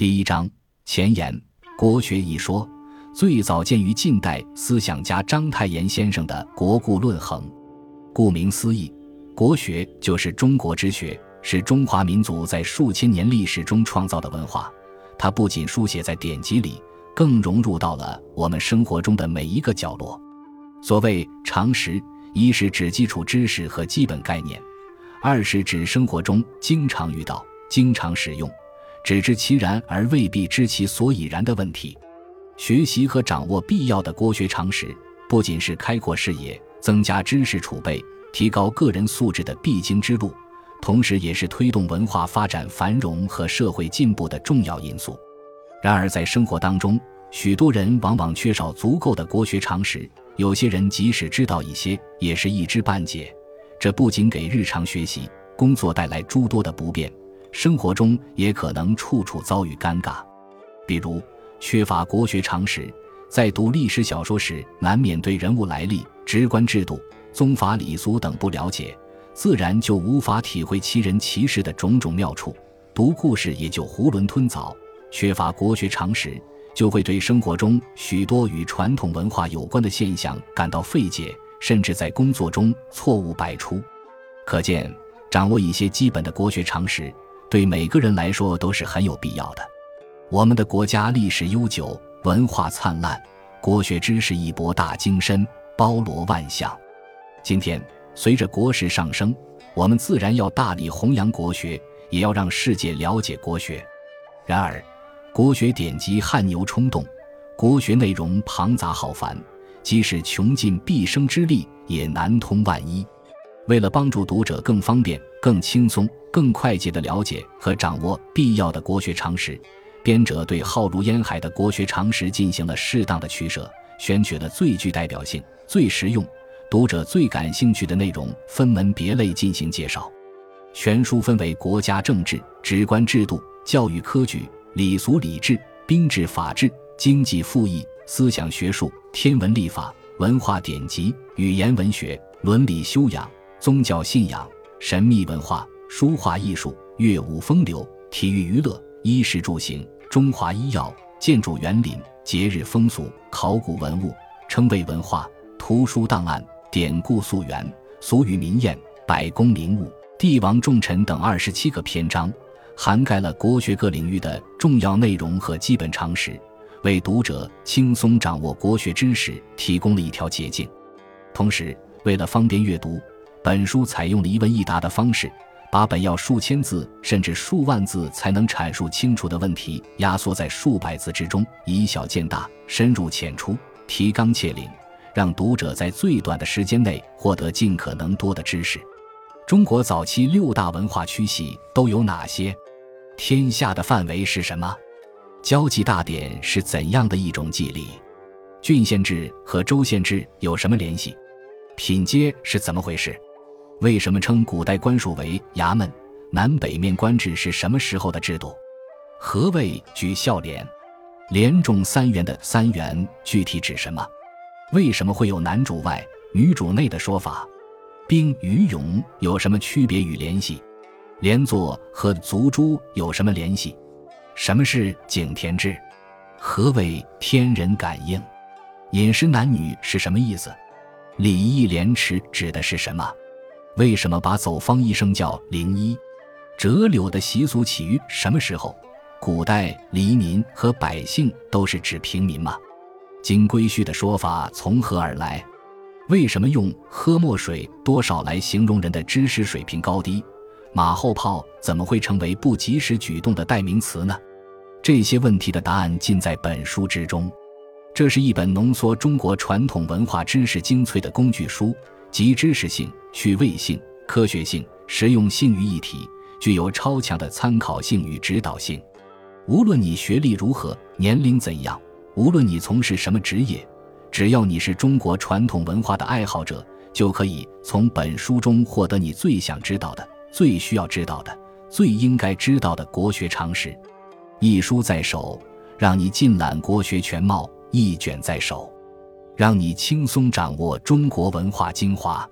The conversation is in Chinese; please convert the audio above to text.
第一章前言：国学一说最早见于近代思想家章太炎先生的《国故论衡》。顾名思义，国学就是中国之学，是中华民族在数千年历史中创造的文化。它不仅书写在典籍里，更融入到了我们生活中的每一个角落。所谓常识，一是指基础知识和基本概念；二是指生活中经常遇到、经常使用。只知其然而未必知其所以然的问题，学习和掌握必要的国学常识，不仅是开阔视野、增加知识储备、提高个人素质的必经之路，同时也是推动文化发展繁荣和社会进步的重要因素。然而，在生活当中，许多人往往缺少足够的国学常识，有些人即使知道一些，也是一知半解，这不仅给日常学习、工作带来诸多的不便。生活中也可能处处遭遇尴尬，比如缺乏国学常识，在读历史小说时，难免对人物来历、职官制度、宗法礼俗等不了解，自然就无法体会其人其事的种种妙处，读故事也就囫囵吞枣。缺乏国学常识，就会对生活中许多与传统文化有关的现象感到费解，甚至在工作中错误百出。可见，掌握一些基本的国学常识。对每个人来说都是很有必要的。我们的国家历史悠久，文化灿烂，国学知识亦博大精深，包罗万象。今天随着国势上升，我们自然要大力弘扬国学，也要让世界了解国学。然而，国学典籍汗牛充栋，国学内容庞杂浩繁，即使穷尽毕生之力，也难通万一。为了帮助读者更方便、更轻松、更快捷地了解和掌握必要的国学常识，编者对浩如烟海的国学常识进行了适当的取舍，选取了最具代表性、最实用、读者最感兴趣的内容，分门别类进行介绍。全书分为国家政治、职官制度、教育科举、礼俗礼制、兵制法制、经济赋役、思想学术、天文历法、文化典籍、语言文学、伦理修养。宗教信仰、神秘文化、书画艺术、乐舞风流、体育娱乐、衣食住行、中华医药、建筑园林、节日风俗、考古文物、称谓文化、图书档案、典故溯源、俗语民谚、百工名物、帝王重臣等二十七个篇章，涵盖了国学各领域的重要内容和基本常识，为读者轻松掌握国学知识提供了一条捷径。同时，为了方便阅读。本书采用了一问一答的方式，把本要数千字甚至数万字才能阐述清楚的问题压缩在数百字之中，以小见大，深入浅出，提纲挈领，让读者在最短的时间内获得尽可能多的知识。中国早期六大文化区系都有哪些？天下的范围是什么？交际大典是怎样的一种祭礼？郡县制和州县制有什么联系？品阶是怎么回事？为什么称古代官署为衙门？南北面官制是什么时候的制度？何谓举孝廉？廉重三元的三元具体指什么？为什么会有男主外女主内的说法？兵与勇有什么区别与联系？连坐和足珠有什么联系？什么是井田制？何谓天人感应？饮食男女是什么意思？礼义廉耻指的是什么？为什么把走方医生叫灵医？折柳的习俗起于什么时候？古代黎民和百姓都是指平民吗？金龟婿的说法从何而来？为什么用喝墨水多少来形容人的知识水平高低？马后炮怎么会成为不及时举动的代名词呢？这些问题的答案尽在本书之中。这是一本浓缩中国传统文化知识精粹的工具书。集知识性、趣味性、科学性、实用性于一体，具有超强的参考性与指导性。无论你学历如何，年龄怎样，无论你从事什么职业，只要你是中国传统文化的爱好者，就可以从本书中获得你最想知道的、最需要知道的、最应该知道的国学常识。一书在手，让你尽览国学全貌；一卷在手。让你轻松掌握中国文化精华。